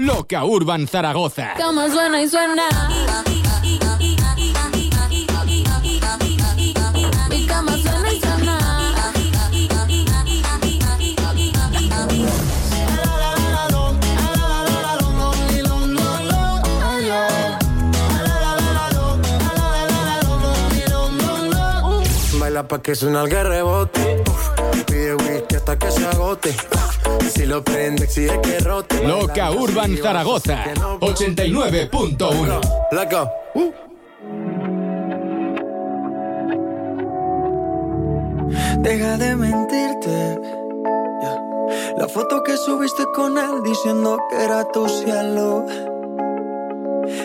Loca Urban Zaragoza. Cama suena y suena. Mi cama suena y suena. Baila pa' que suena el rebote. Pide whisky hasta que se agote. Si lo prende, exige que rote. Loca Urban Zaragoza. 89.1. Let's go. Uh. Deja de mentirte. La foto que subiste con él diciendo que era tu cielo.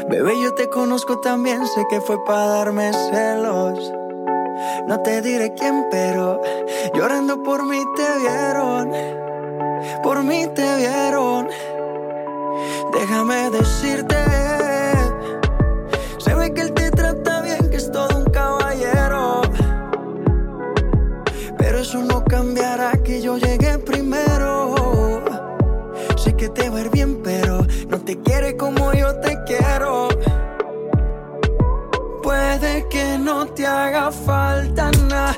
Bebé, yo te conozco también, sé que fue para darme celos. No te diré quién, pero llorando por mí te vieron. Por mí te vieron. Déjame decirte. Se ve que él te trata bien, que es todo un caballero. Pero eso no cambiará que yo llegué primero. Sé que te va a ir bien, pero no te quiere como yo te quiero. Puede que no te haga falta nada,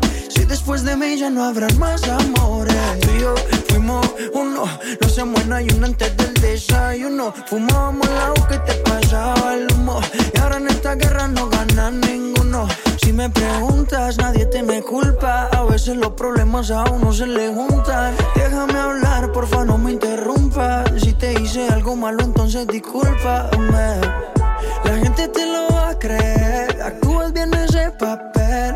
Si después de mí ya no habrán más amores. Tú y yo fuimos uno. No se muera y uno antes del desayuno. Fumábamos el agua que te pasaba el humo. Y ahora en esta guerra no gana ninguno. Si me preguntas, nadie te me culpa. A veces los problemas a uno se le juntan. Déjame hablar, porfa, no me interrumpas. Si te hice algo malo, entonces discúlpame. La gente te lo va a creer. Actúas bien ese papel,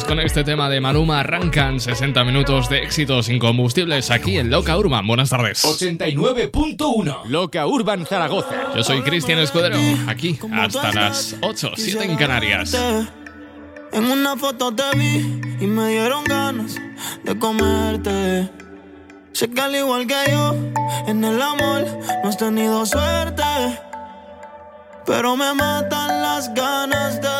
Vi. Pues con este tema de Maluma arrancan 60 minutos de éxitos incombustibles aquí en Loca Urban. Buenas tardes. 89.1. Loca Urban Zaragoza. Yo soy Cristian Escudero, aquí hasta las 8, 7 en Canarias. En una foto te vi y me dieron ganas de comerte. Sé que al igual que yo, en el amor no has tenido suerte. Pero me matan las ganas de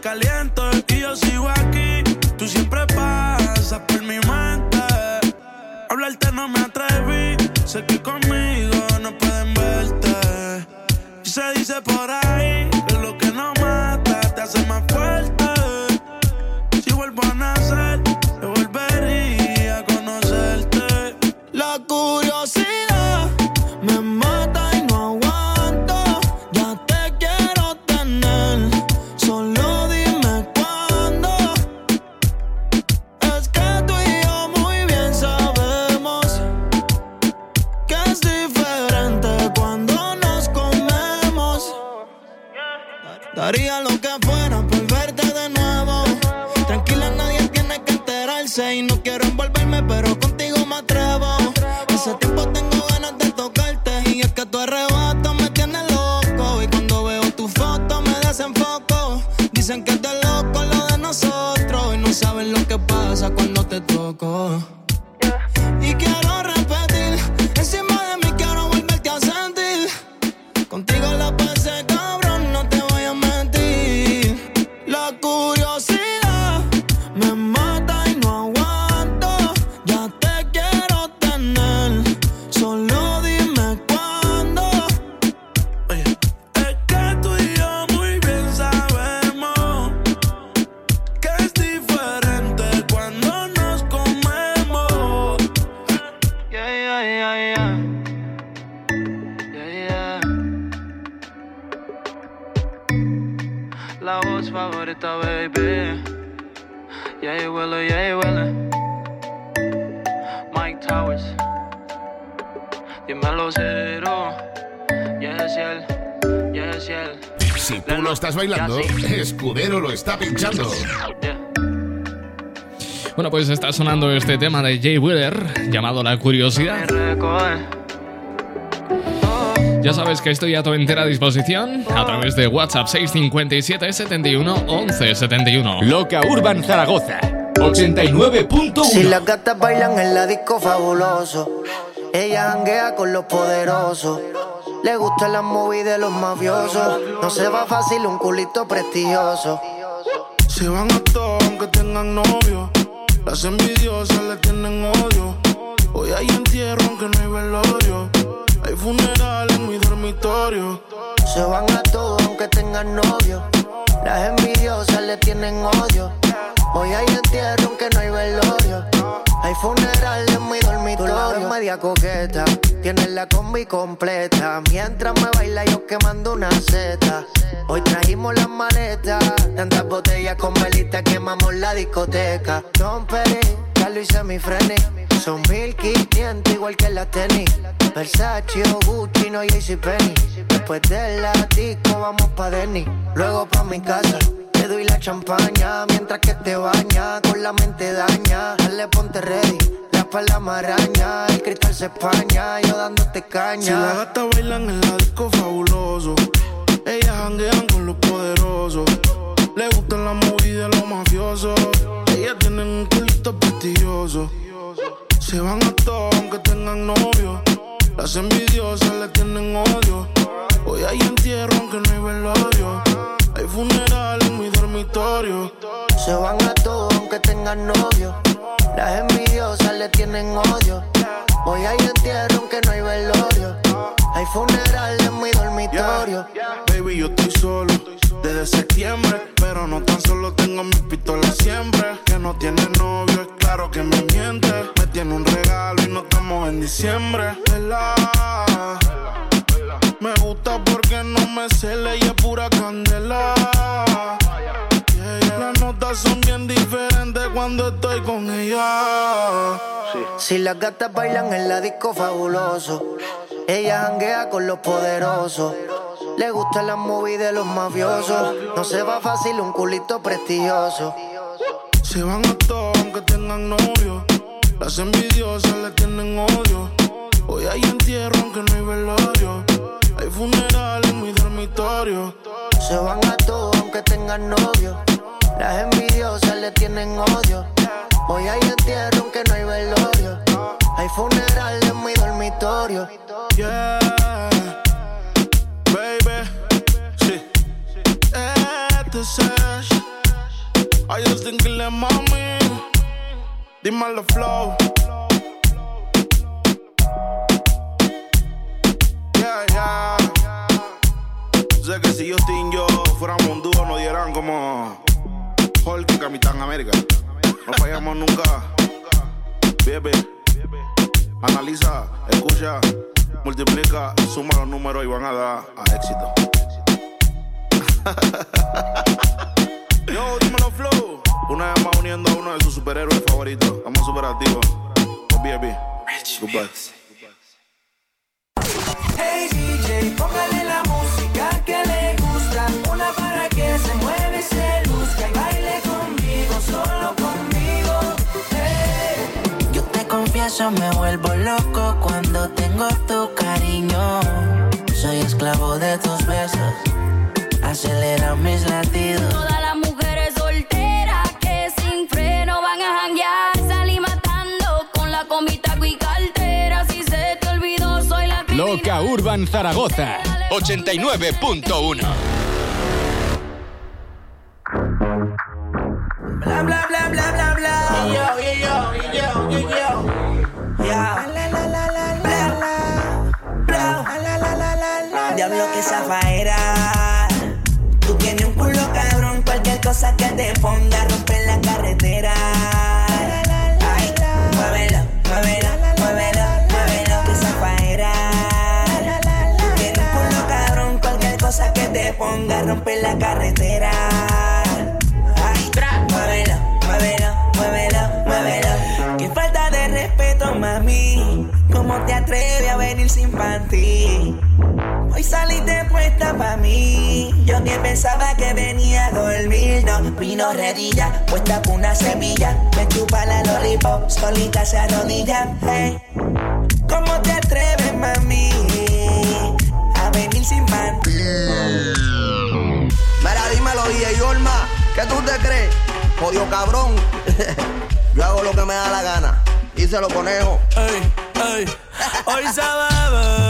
caliento y yo sigo aquí. Tú siempre pasas por mi mente. Hablarte no me atreví, sé que conmigo. Está sonando este tema de Jay Wheeler llamado La Curiosidad. Ya sabes que estoy a tu entera disposición a través de WhatsApp 657 71 11 71. Loca Urban Zaragoza 89.1. Si las gatas bailan en la disco fabuloso, ella hanguea con los poderosos. Le gustan las movies de los mafiosos. No se va fácil un culito prestigioso. Se van a todos aunque tengan novio. Las envidiosas le tienen odio. Hoy hay entierro aunque no hay velorio. Hay funeral en mi dormitorio. Se van a todos aunque tengan novio. Las envidiosas le tienen odio. Hoy hay entierro aunque no hay velorio. Hay funeral en mi dormitorio. media coqueta. Tienes la combi completa. Mientras me baila yo quemando una seta. Hoy trajimos las maletas. Tantas botellas con velita quemamos la discoteca. Don Peri, Carlos y semifreni. Son 1500 igual que la tenis. Versace o Gucci, no Penny. Después de la disco vamos pa' Denny. Luego pa' mi casa te doy la champaña mientras que te baña, con la mente daña. Dale, ponte ready, la espalda maraña, el cristal se españa, yo dándote caña. Si las gatas bailan en la disco fabuloso, ellas janguean con los poderosos. Le gustan la movida de los mafiosos, ellas tienen un culito prestigioso. Se van a todos aunque tengan novio, las envidiosas le tienen odio. Hoy hay entierro aunque no hay velorio. Hay funeral en mi dormitorio. Se van a todos aunque tengan novio. Las envidiosas le tienen odio. Hoy hay entierro aunque no hay velorio. Hay funeral en mi dormitorio. Baby, yo estoy solo desde septiembre. Pero no tan solo tengo mi pistola siempre. Que no tiene novio, es claro que me miente. Me tiene un regalo y no estamos en diciembre. Me gusta porque no me cele y es pura candela. Si las gatas bailan en la disco fabuloso, ella janguea con los poderosos. Le gusta la movie de los mafiosos. No se va fácil un culito prestigioso. Se van a todos aunque tengan novio. Las envidiosas le tienen odio. Hoy hay entierro aunque no hay velorio. Hay funeral en mi dormitorio. Se van a todos aunque tengan novio. Las envidiosas le tienen odio. Hoy hay entierro aunque no hay velorio. Hay funeral en mi dormitorio. Yeah, baby. Sí. Este es I just think le mami. Dímelo flow. Sé que si yo y yo fuéramos un dúo, nos dieran como Hulk y Capitán América. No fallamos nunca. Bebe, analiza, escucha, multiplica, suma los números y van a dar a éxito. Yo, dímelo, Flow. Una vez más uniendo a uno de sus superhéroes favoritos. Vamos super activos. Baby, goodbye. Hey DJ, póngale la música confieso, me vuelvo loco cuando tengo tu cariño. Soy esclavo de tus besos, acelera mis latidos. Todas las mujeres solteras que sin freno van a janguear. Salí matando con la comita y cartera. Si se te olvidó, soy la Loca Urban Zaragoza 89.1 ponga romper la carretera. Ay, muévelo, muévelo, muévelo, muévelo que zafaera. Tú tienes un culo cabrón, cualquier cosa que te ponga romper la carretera. Ay, muévelo, muévelo, muévelo, muévelo. Qué falta de respeto, mami. ¿Cómo te atreves a venir sin panty? Hoy saliste puesta pa' mí. Yo que pensaba que venía a dormir. No, vino redilla, puesta por una semilla. Me chupa la lollipop, solita se arrodilla. Hey. ¿Cómo te atreves, mami? A venir sin panty. Mira, dímelo, DJ Olma, ¿qué tú te crees? Jodido cabrón. Yo hago lo que me da la gana. Díselo, conejo. Ey, ey. Hoy se bebe,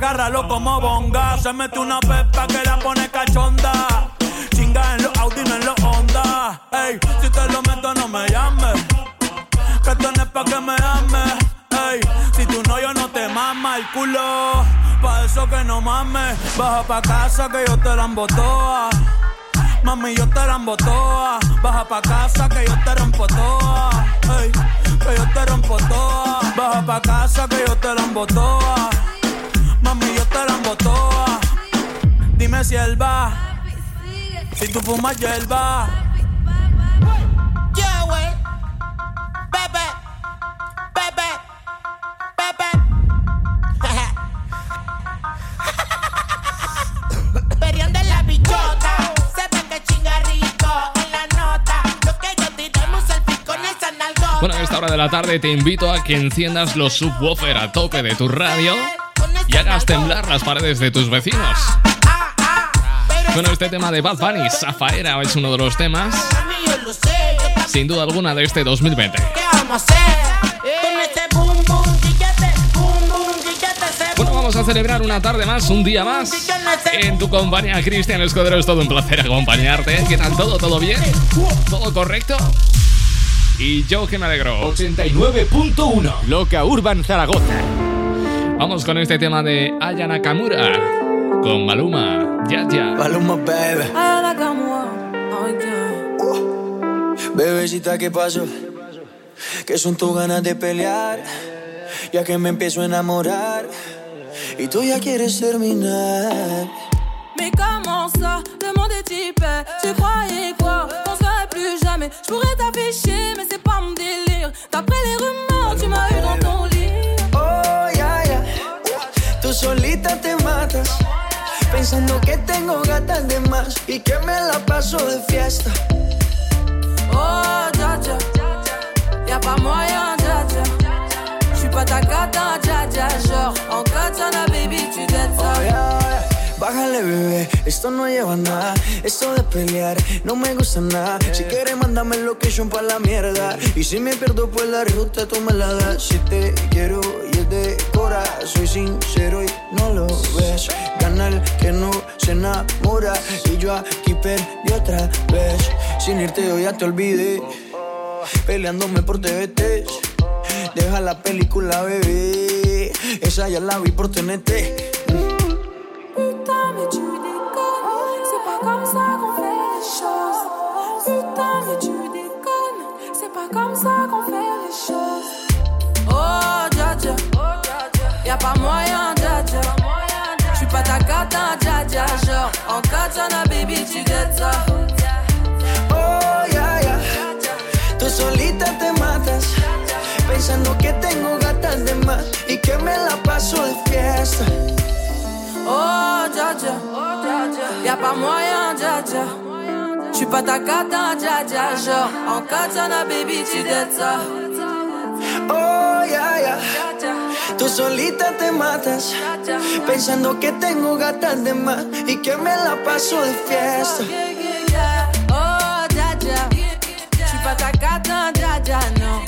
Agárralo como bonga. Se mete una pepa que la pone cachonda. Chinga en los Audi, no en los Honda. Ey, si te lo meto, no me llames. Que esto pa' que me ames. Ey, si tú no, yo no te mama el culo. Pa' eso que no mames. Baja pa' casa que yo te la embotoa. Mami, yo te la embotoa. Baja pa' casa que yo te rompo toa. Ey, que yo te rompo toa. Baja pa' casa que yo te la embotoa. Mami, yo te la embotoa. Dime si él va. Si tú fumas hierba. Yeah, güey. Bebe. Bebe. Bebe. Perreando en la bichota, se ve que chinga rico en la nota. Yo quiero tirarme un selfie con esa nalgota. Bueno, a esta hora de la tarde te invito a que enciendas los subwoofer a tope de tu radio y hagas temblar las paredes de tus vecinos. Bueno, este tema de Bad Bunny, Zafaera, es uno de los temas, sin duda alguna, de este 2020. ¿Qué vamos a hacer? Bueno, vamos a celebrar una tarde más, un día más. En tu compañía, Cristian Escudero, es todo un placer acompañarte. ¿Qué tal todo? ¿Todo bien? ¿Todo correcto? Y yo que me alegro. 89.1 Loca Urban Zaragoza. Vamos con este tema de Aya Nakamura con Maluma. Ya, ya. Maluma, baby. Aya Nakamura. Bebecita, ¿qué pasó? ¿Qué son tus ganas de pelear? Ya que me empiezo a enamorar y tú ya quieres terminar. Mais comment ça, le monde est hyper Tu croyais quoi, qu'on serait plus jamais Je pourrais t'afficher, mais c'est pas mon délire D'après les rumeurs, tu m'as eu dans ton lit ya, ya solita te matas Pensando que tengo gatas de más Y que me la paso de fiesta Oh, ya, ya Y'a pas moyen, ya, ya J'suis pas ta gata, ya, ya Genre, en katana, baby, tu dettes ça oh, yeah, yeah. Bájale, bebé, esto no lleva nada. Esto de pelear no me gusta nada. Si quieres, mándame el location pa' la mierda. Y si me pierdo, pues la ruta tú me la das. Si te quiero soy sincero y no lo ves. Gana el que no se enamora. Y yo aquí perdí otra vez. Sin irte, yo ya te olvidé. Peleándome por TVT. Deja la película, bebé. Esa ya la vi por TNT. Pas moyen, dja dja. J'suis pas ta gata, dja dja. Genre, en katana, baby, tu get ça. Oh, ya, ya. Tú solita te matas. Pensando que tengo gatas de más y que me la paso de fiesta. Oh, dja dja, y'a pas moyen, dja dja. J'suis pas ta cata, dja dja. Genre, en katana, baby, tu dettes ça. Oh, ya, ya. Tú solita te matas. Pensando que tengo gatas de más y que me la paso de fiesta. Oh, dja. J'suis pas ta cata, dja dja, non.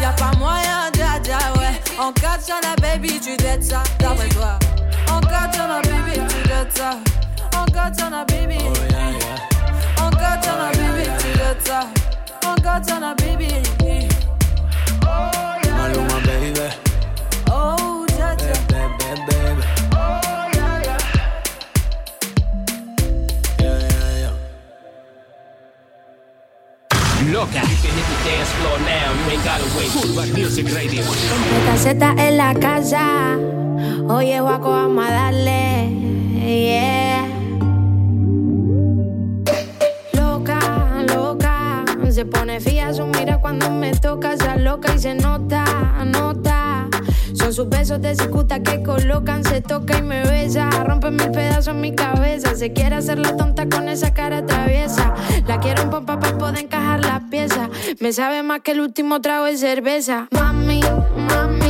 Y'a pas moyen, dja dja, ouais. En katana, baby, tu dettes ça. D'après toi. Baby, tu dettes ça. En katana, baby. En casa. Oye, guaco, vamos a darle. Yeah. Loca, loca. Se pone fía su mira cuando me toca. Se loca y se nota, nota. Son sus besos de cicuta que colocan. Se toca y me besa. Rompe mil pedazos en mi cabeza. Se quiere hacer la tonta con esa cara traviesa. La quiero en pompa para poder encajar las piezas. Me sabe más que el último trago de cerveza. Mami, mami,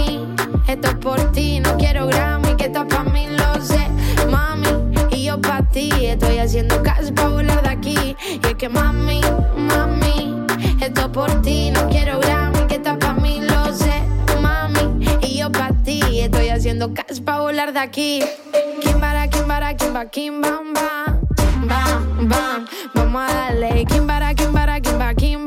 esto es por ti. No quiero Grammy, que estás pa' mí, lo sé. Mami, y yo pa' ti. Estoy haciendo caso pa' volar de aquí. Y es que mami, mami, esto es por ti. No quiero Grammy, que estás pa' mí, lo sé. Mami, y yo pa' ti. Estoy haciendo caso pa' volar de aquí. Kimbara, kimbara, kimba, kim, bam, bam. Bam, vamos a darle. Kimbara, kimbara, kimba, kim,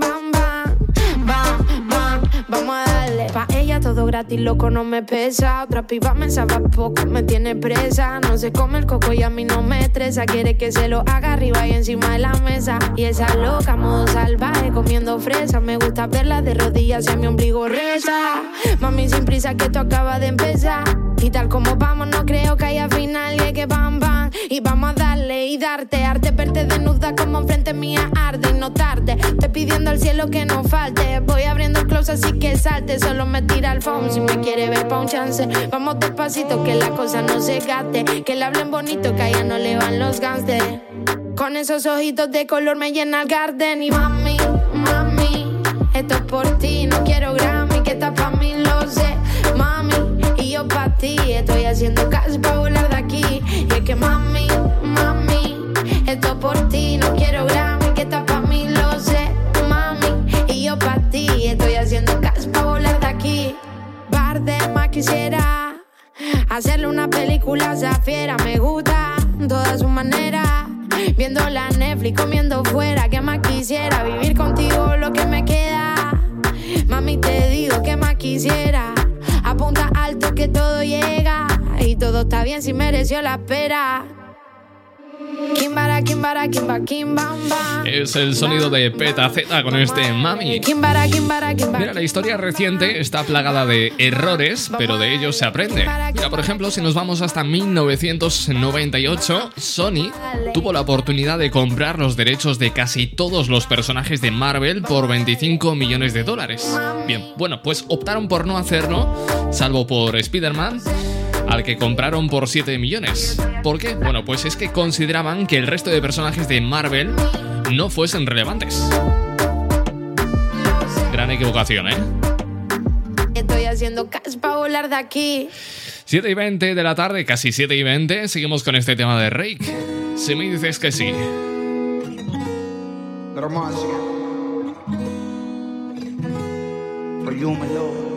gratis, loco, no me pesa. Otra piba me sabe poco, me tiene presa. No se come el coco y a mí no me estresa. Quiere que se lo haga arriba y encima de la mesa. Y esa loca, modo salvaje, comiendo fresa. Me gusta verla de rodillas y a mi ombligo reza. Mami, sin prisa, que esto acaba de empezar. Y tal como vamos, no creo que haya final. Y es que bam, bam. Y vamos a darle y darte. Arte verte desnuda como enfrente mía arde y no tarde. Te pidiendo al cielo que no falte. Voy abriendo el close así que salte. Solo me tira al phone si me quiere ver pa' un chance. Vamos despacito que la cosa no se gaste. Que le hablen bonito que a ella no le van los gangsters. Con esos ojitos de color me llena el garden. Y mami, mami, esto es por ti. No quiero Grammy, que está pa' mí, lo sé. Mami, yo pa' ti. Estoy haciendo caso pa' volar de aquí. Y es que mami, mami, esto es por ti. No quiero Grammy, que está pa' mí, lo sé. Mami, y yo pa' ti. Estoy haciendo caso pa' volar de aquí. tarde más quisiera hacerle una película a esa fiera. Me gusta toda su manera. Viendo la Netflix, comiendo fuera. Que más quisiera vivir contigo lo que me queda. Mami, te digo que más quisiera. Apunta alto que todo llega. Y todo está bien si mereció la espera. Es el sonido de Peta Z con este Mami. Mira, la historia reciente está plagada de errores, pero de ellos se aprende. Mira, por ejemplo, si nos vamos hasta 1998, Sony tuvo la oportunidad de comprar los derechos de casi todos los personajes de Marvel por 25 millones de dólares. Bien, bueno, pues optaron por no hacerlo, salvo por Spider-Man al que compraron por 7 millones. ¿Por qué? Bueno, pues es que consideraban que el resto de personajes de Marvel no fuesen relevantes. Gran equivocación, ¿eh? Estoy haciendo cash para volar de aquí. 7 y 20 de la tarde, casi 7 y 20, seguimos con este tema de Rake. Si me dices que sí. For you, my love.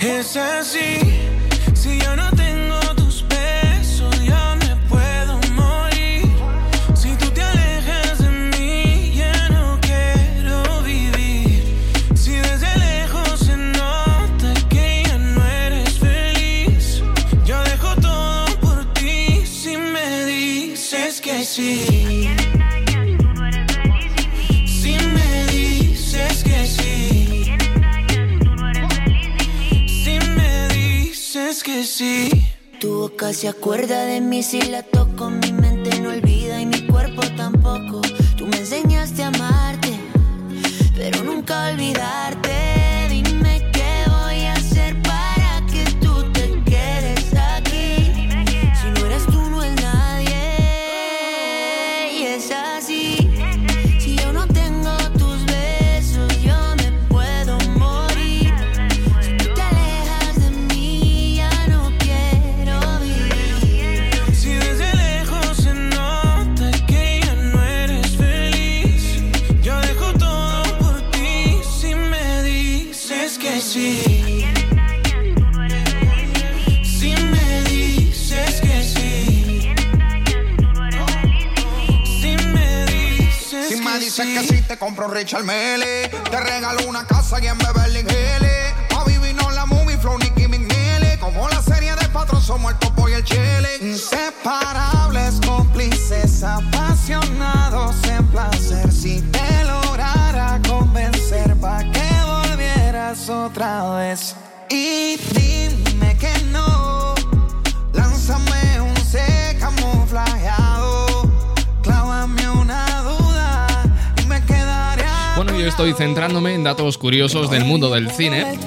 Es así, si yo no Tu boca se acuerda de mí si la toco, te compro Richard Mele. Te regalo una casa y en Beverly Hills. Pa' vivirnos la movie, Flow, Nicky McNeely. Como la serie de patrón, somos el topo y el chile. Inseparables, cómplices, apasionados en placer. Si te lograra convencer, pa' que volvieras otra vez. Y dime que no. Lánzame un C camuflajeado. Estoy centrándome en datos curiosos del mundo del cine.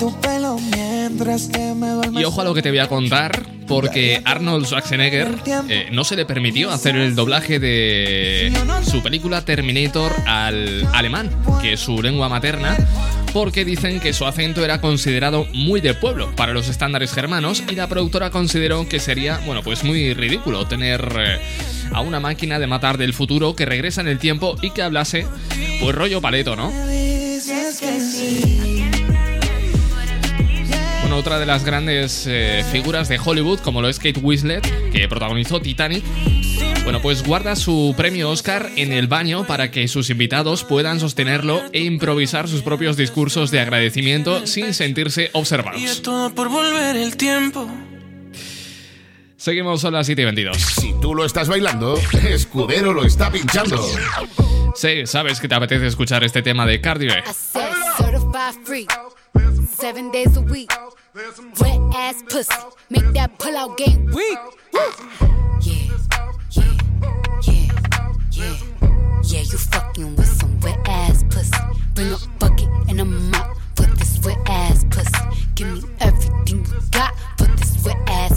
Y ojo a lo que te voy a contar, porque Arnold Schwarzenegger eh, no se le permitió hacer el doblaje de su película Terminator al alemán, que es su lengua materna, porque dicen que su acento era considerado muy de pueblo para los estándares germanos y la productora consideró que sería, bueno, pues muy ridículo tener eh, a una máquina de matar del futuro que regresa en el tiempo y que hablase, pues rollo paleto, ¿no? Bueno, otra de las grandes eh, figuras de Hollywood, como lo es Kate Winslet, que protagonizó Titanic, bueno, pues guarda su premio Oscar en el baño para que sus invitados puedan sostenerlo e improvisar sus propios discursos de agradecimiento sin sentirse observados. Todo por volver el tiempo. Seguimos a las 7 y 22. Si tú lo estás bailando, Escudero lo está pinchando. Sí, sabes que te apetece escuchar este tema de Cardio. Seven days a week. Wet ass. Make that game weak. Yeah, yeah, yeah, you fucking with some wet ass a a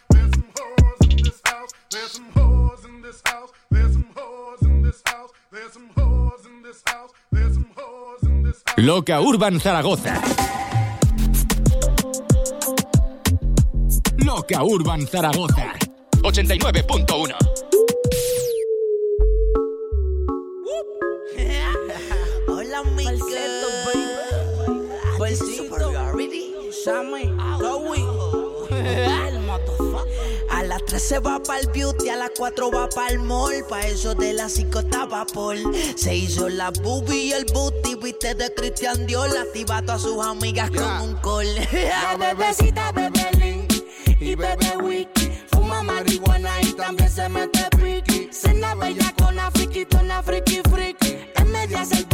Loca Urban Zaragoza. Loca Urban Zaragoza. 89.1. Hola, amigo. Besito. Sammy, las 3 se va para el beauty, a las 4 va para el mall. Pa' eso de las 5 estaba Paul. Se hizo la boobie y el booty, viste de Christian Dior. Activa a todas sus amigas con un call. La bebecita bebe link y bebe wiki. Fuma marihuana y también se mete piqui. Cena bella con la friki, una friki friki. Es media salvaje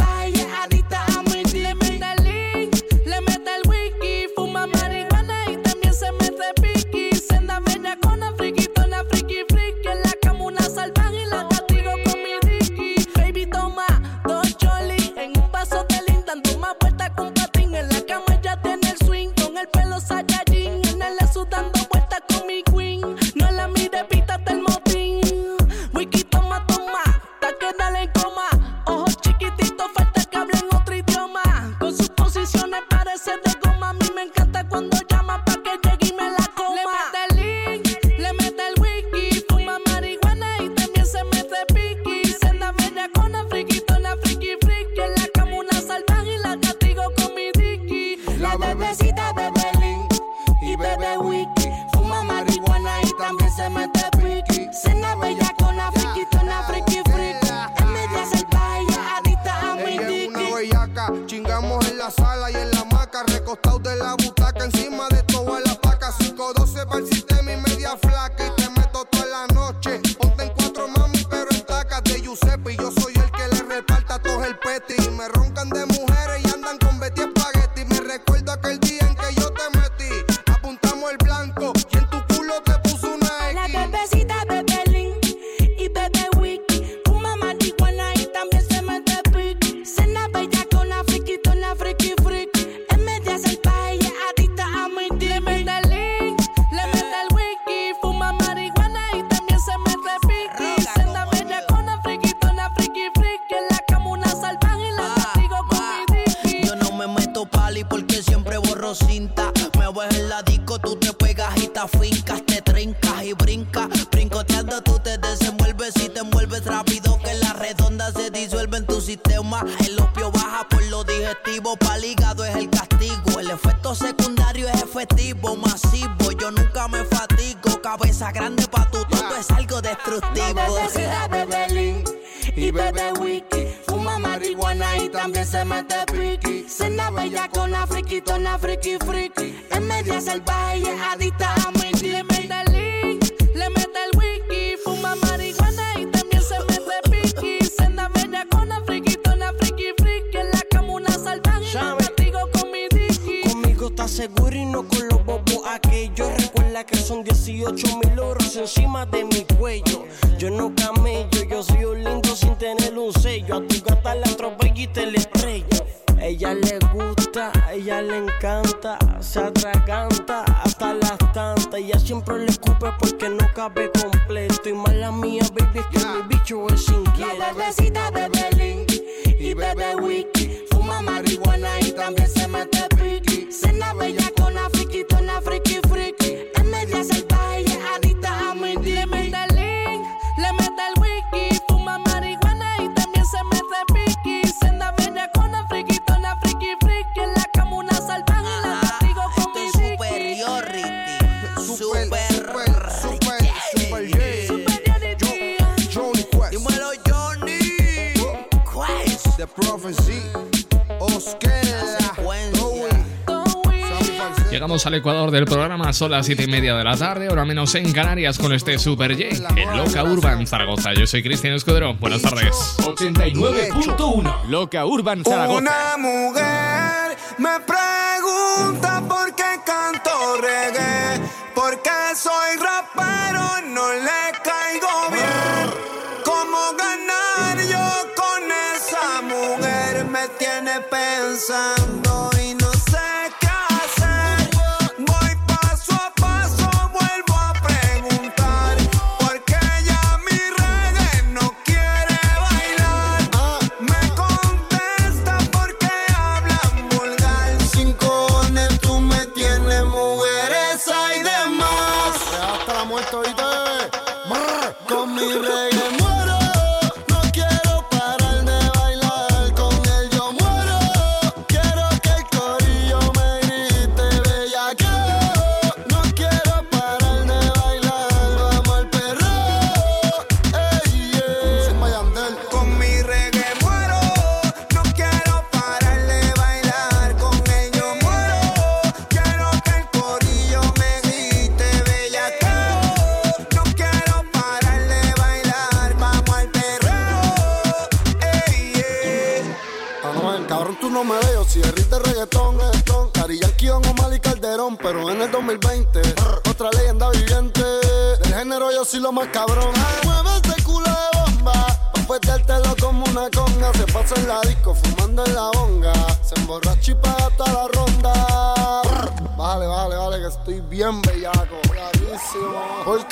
con los bobos aquellos. Recuerda que son 18 mil oros encima de mi cuello. Yo no camello, yo soy un lindo sin tener un sello. A tu gata la atropello y te le estrello. Ella le gusta, ella le encanta, se atraganta hasta las tantas. Ella siempre le escupe porque no cabe completo. Y mala mía, baby, es que yeah. mi bicho es inquieto. La bebecita bebe link y bebe wiki. Fuma marihuana y también se mete piqui. Cena bella The Prophecy, Llegamos al Ecuador del programa, son las 7 y media de la tarde, ahora menos en Canarias, con este Super J en Loca Urban Zaragoza. Yo soy Cristian Escudero, buenas tardes. 89.1 Loca Urban Zaragoza. Una mujer me pregunta por qué canto reggae, por soy rapero, no le pensar.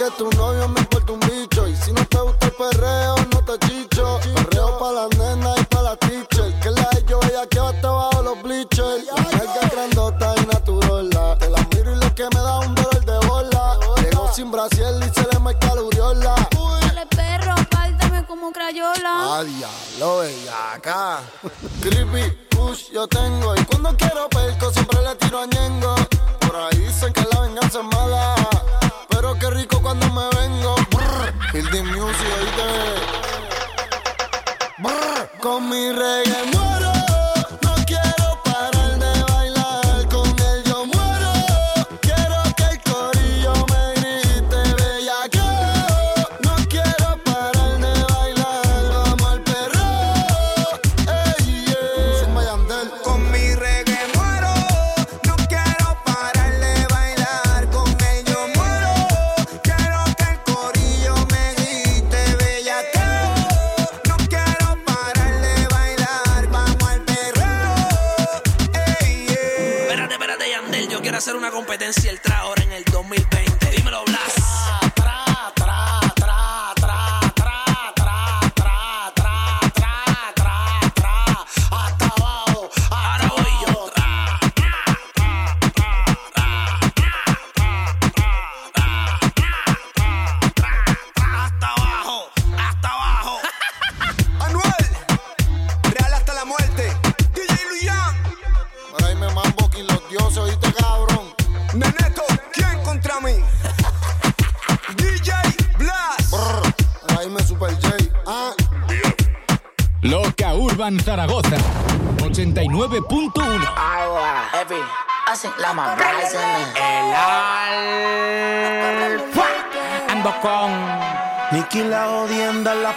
que tu novio me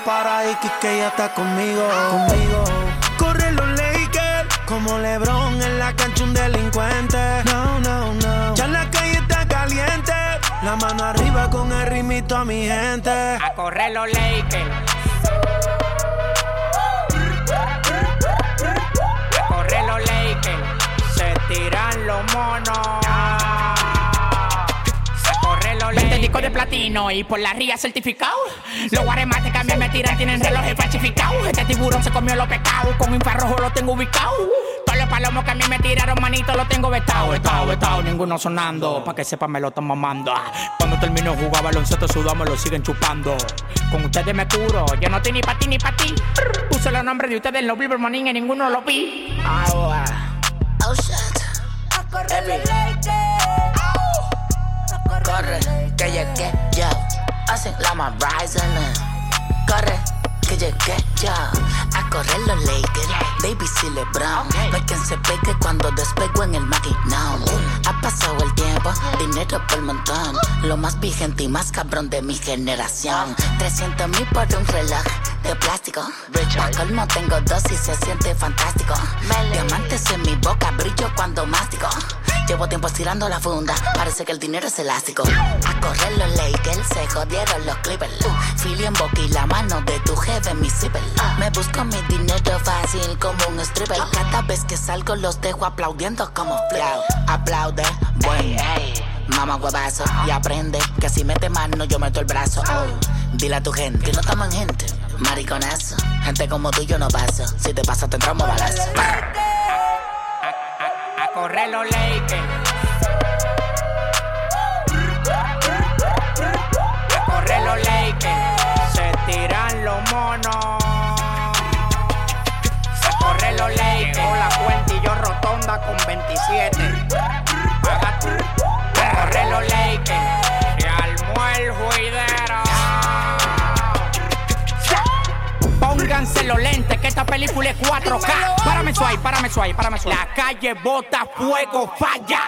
para y que ella está conmigo. Conmigo. Corre los Lakers como LeBron en la cancha un delincuente. No, no, no. Ya la calle está caliente. La mano arriba con el ritmito a mi gente. A correr los Lakers. A los Lakers. Se tiran los monos. Los disco de platino y por la ría certificado. Los guaremates que a mí me tiran tienen relojes falsificados. Este tiburón se comió los pecados. Con infrarrojo lo tengo ubicado. Todos los palomos que a mí me tiraron, manito, lo tengo vetado, vetado, vetado. Ninguno sonando, pa' que sepan me lo están mamando. Cuando termino de jugar baloncesto sudamos, lo siguen chupando. Con ustedes me curo, yo no estoy ni pa' ti ni pa' ti. Puse los nombres de ustedes en los Billboard Morning y ninguno lo vi. Agua. Oh shit. Corre, que llegué yo. Hacen la más rising. Eh. Corre, que llegué A correr los Lakers. Baby, si LeBron. No quien se pegue cuando despego en el maquinón. Ha pasado el tiempo, dinero por montón. Lo más vigente y más cabrón de mi generación. 300 mil por un reloj de plástico. Pa' colmo tengo dos y se siente fantástico. Diamantes en mi boca, brillo cuando mástico. Llevo tiempo estirando la funda, parece que el dinero es elástico. A correr los Lakers, se jodieron los Clippers. Philly en boca y la mano de tu jefe en mi zipper. Me busco mi dinero fácil como un stripper. Cada vez que salgo los dejo aplaudiendo como flow. Aplaude, buen, Mamá huevazo y aprende que si mete mano yo meto el brazo. Oh, dile a tu gente que no en gente. Mariconazo, gente como tú yo no paso. Si te pasa te entramos balazo. A correr los Lakers. A correr los Lakers. Se tiran los monos. Con 27. Paga tú. A correr los Lakers. Se armó el juidero. Pónganse los lentes que esta película es 4K. Párame suave, párame suave, párame suave. La calle bota fuego, falla.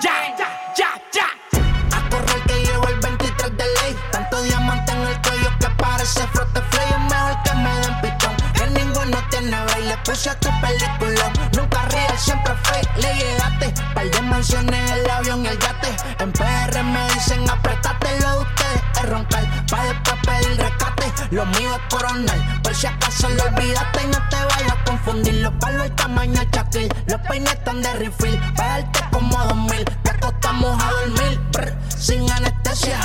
Ya, ya, ya, ya. A correr que llevo el 23 de ley. Tanto diamante en el cuello que parece frote flay. Es mejor que me den pitón. Que ninguno tiene baile. Puse a tu película. Le llegaste. Par de mansiones, el avión y el yate. En PR me dicen apretate lo de ustedes. Es roncar. Pa' después pedir rescate. Lo mío es coronal. Por si acaso lo olvidaste y no te vayas a confundir. Los palos el tamaño chaquil. Los peines están de refill. Pa' como dos mil. Te acostamos a dormir. brr, sin anestesia.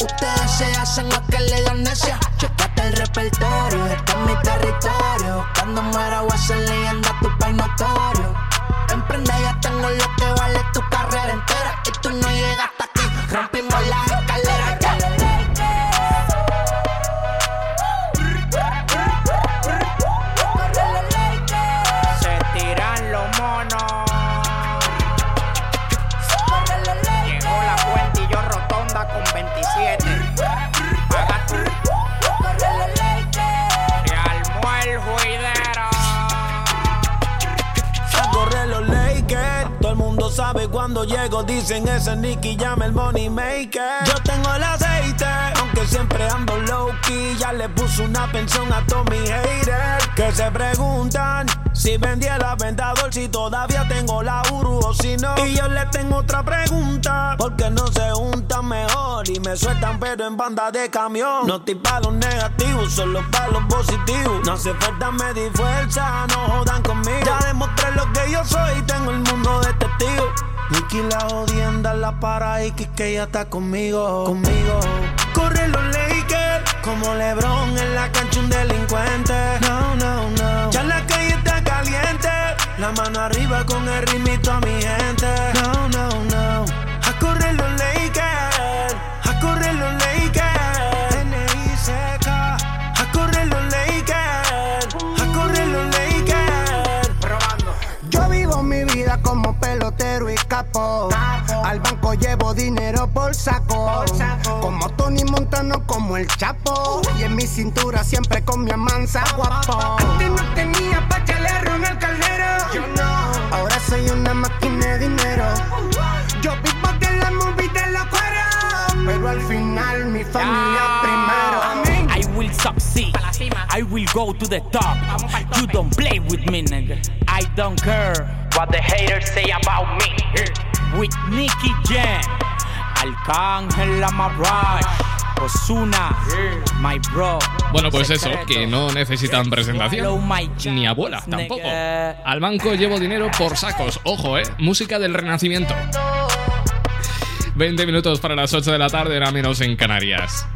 Ustedes se hacen lo que le dan necia. Checate el repertorio. Este es mi territorio. Cuando muera voy a ser leyenda tu país notorio. Llego. Dicen ese Nicky llama el money maker. Yo tengo el aceite, aunque siempre ando low key. Ya le puse una pensión a todos mis haters. Que se preguntan si vendí el aventador. Si todavía tengo la Uru o si no. Y yo les tengo otra pregunta. Porque no se juntan mejor y me sueltan, pero en banda de camión. No estoy para los negativos, solo para los positivos. No hace falta medir fuerza, no jodan conmigo. Ya demostré lo que yo soy, tengo el mundo de testigos. Nicky la jodienda en la para y que ella está conmigo, conmigo. Corre los Lakers, como LeBron en la cancha un delincuente. No, no, no. Ya la calle está caliente, la mano arriba con el ritmito a mi gente. Dinero por saco. Como Tony Monta no como el chapo. Y en mi cintura siempre con mi amansa guapo. Antes no tenía pa' le en el caldero. Yo no. Ahora soy una máquina de dinero. Yo vivo de la movie de los cueros. Pero al final mi familia primero. I will succeed. I will go to the top. You don't play with me, nigga. I don't care what the haters say about me. With Nicky Jam, Arcángel Amarrage, Osuna, my bro. Bueno, pues eso, que no necesitan presentación. Ni abuela, tampoco. Al banco llevo dinero por sacos. Ojo, eh. Música del renacimiento. 20 minutos para las 8 de la tarde, era menos en Canarias.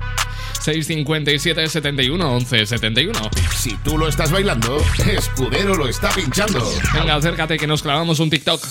657 71 11 71. Si tú lo estás bailando, Escudero lo está pinchando. Venga, acércate que nos clavamos un TikTok.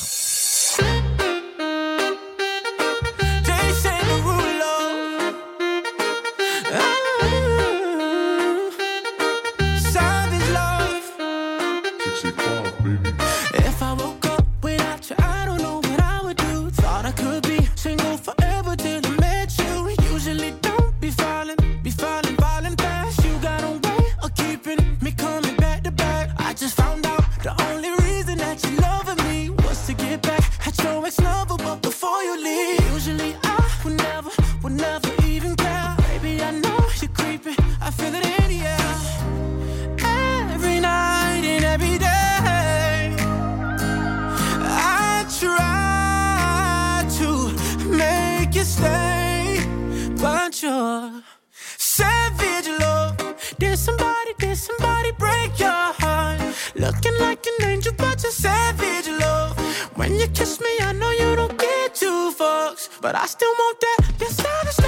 bucks, but I still want that. Yes, I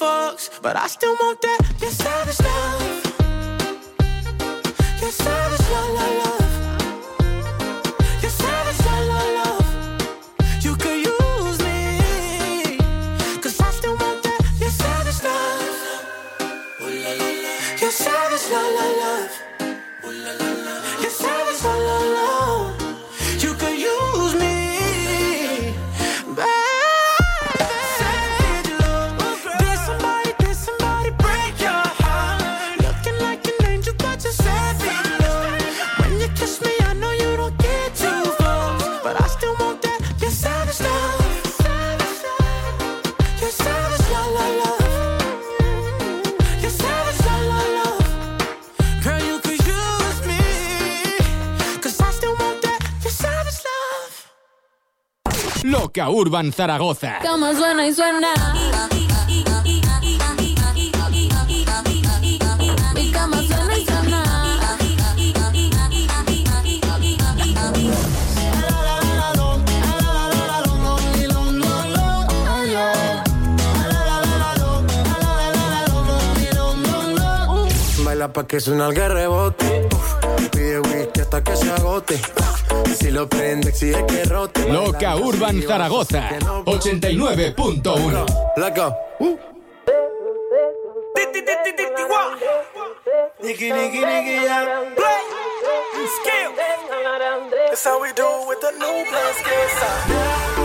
fucks, but I still want that. Your savage Loca Urban Zaragoza. Cama suena y suena. Mi cama suena y suena. Baila pa' que suena el rebote. Pide whisky hasta que se agote. Si lo prende, exige que rote. Loca Urban Zaragoza. 89.1. Let's go. Nicky, Nicky, Nicky, yeah. Play. Skill. That's how we do it with the new play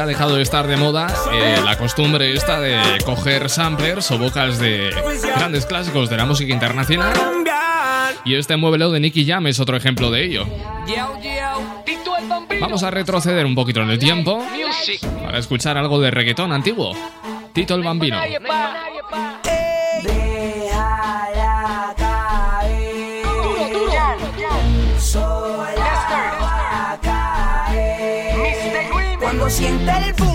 ha dejado de estar de moda eh, la costumbre esta de coger samplers o bocas de grandes clásicos de la música internacional. Y este muebleo de Nicky Jam es otro ejemplo de ello. Vamos a retroceder un poquito en el tiempo para escuchar algo de reggaetón antiguo. Tito el Bambino. siente el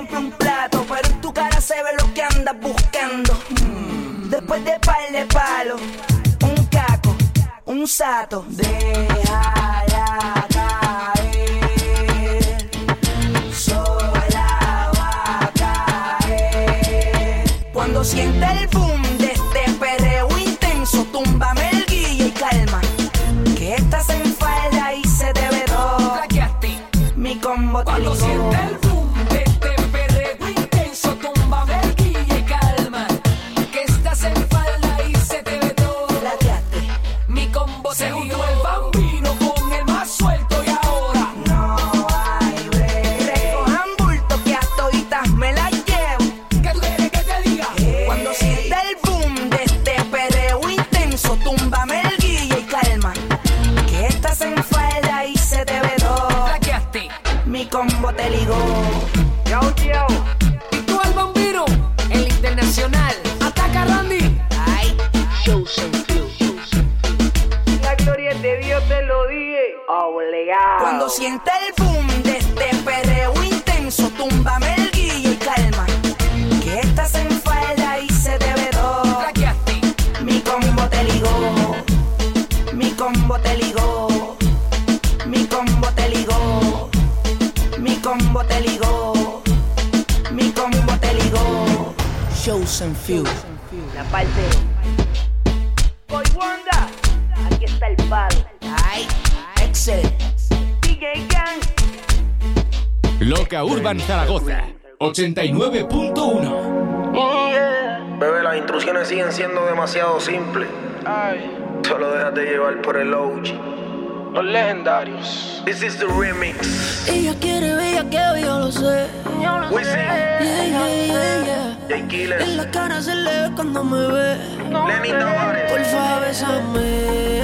rompe un plato, pero en tu cara se ve lo que andas buscando. Después de par de palo, un caco, un sato. Déjala caer, sola va a caer. Cuando sienta el boom. 89.1. Bebé, las instrucciones siguen siendo demasiado simples. Ay. Solo déjate llevar por el OG. Los legendarios. This is the remix. Ella quiere bella que yo lo sé. Yo lo We sé. Yeah, yeah, yeah, yeah. En la cara se le ve cuando me ve. No, Lenny Tavares. Por favor, besame.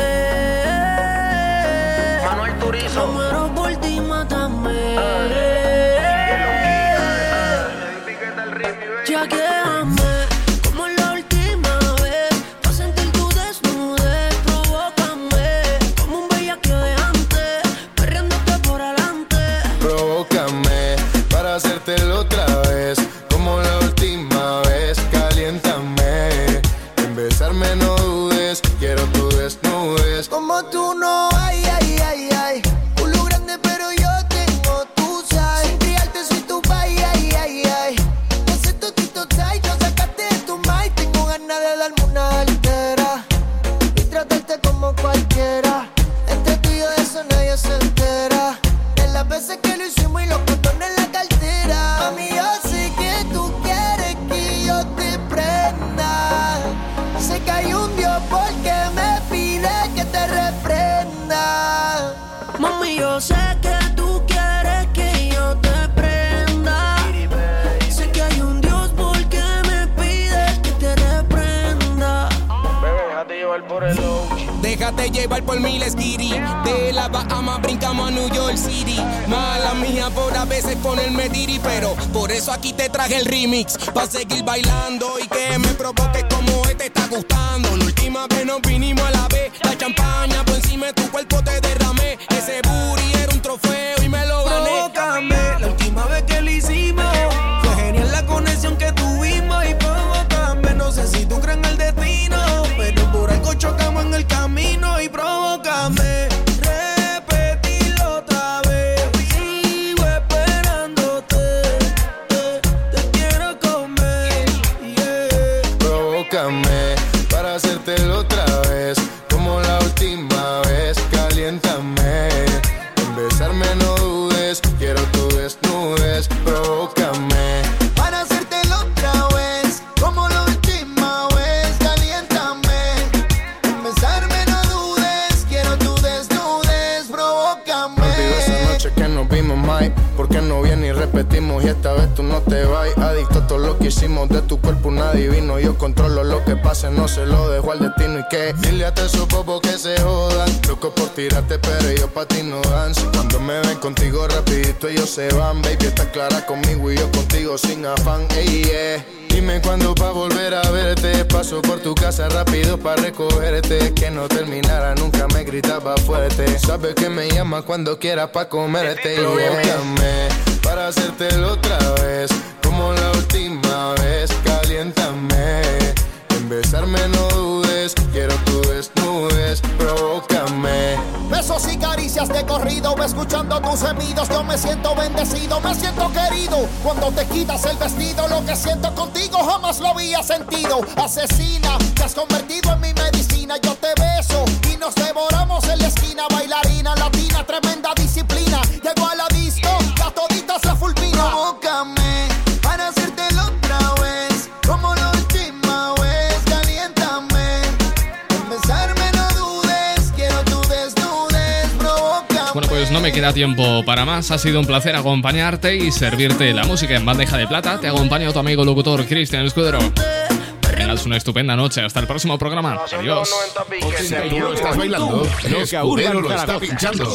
Manuel Turizo. I get el remix. Pa' seguir bailando y que me provoque como cuando quieras pa' comerte y llame para hacértelo otra vez, como la última vez. Caliéntame, en besarme no dudes, quiero tu desnudez, provócame. Besos y caricias de corrido, escuchando tus gemidos, yo me siento bendecido, me siento querido. Cuando te quitas el vestido, lo que siento contigo jamás lo había sentido. Asesina, te has convertido no me queda tiempo para más. Ha sido un placer acompañarte y servirte la música en bandeja de plata. Te acompaña tu amigo locutor Cristian Escudero. Tengas una estupenda noche. Hasta el próximo programa. Adiós. Oye, ¿tú lo estás bailando? Lo está pinchando.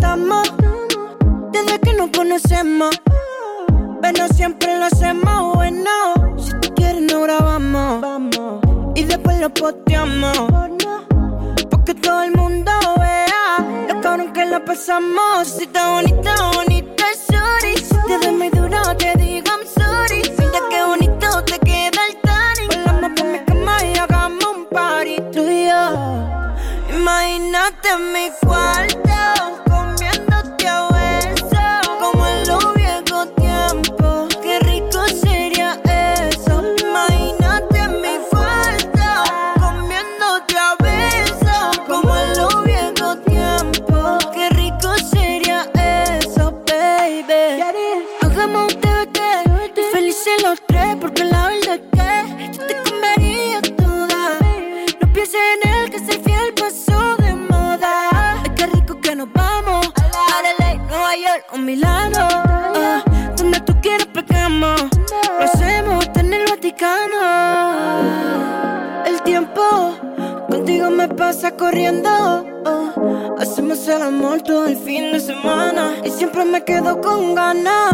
estamos desde que nos conocemos. Pero siempre lo hacemos bueno. Si te quieres, no grabamos. Y después lo posteamos. Porque todo el mundo vea lo cabrón que lo pasamos. Si está bonita, bonita, sorry. Si te ves muy duro, te digo I'm sorry. Mira qué bonito te queda el tanning. Volamos por mi cama y hagamos un party. Tú y yo. Imagínate mi cuarto. Yo. quedo con ganas.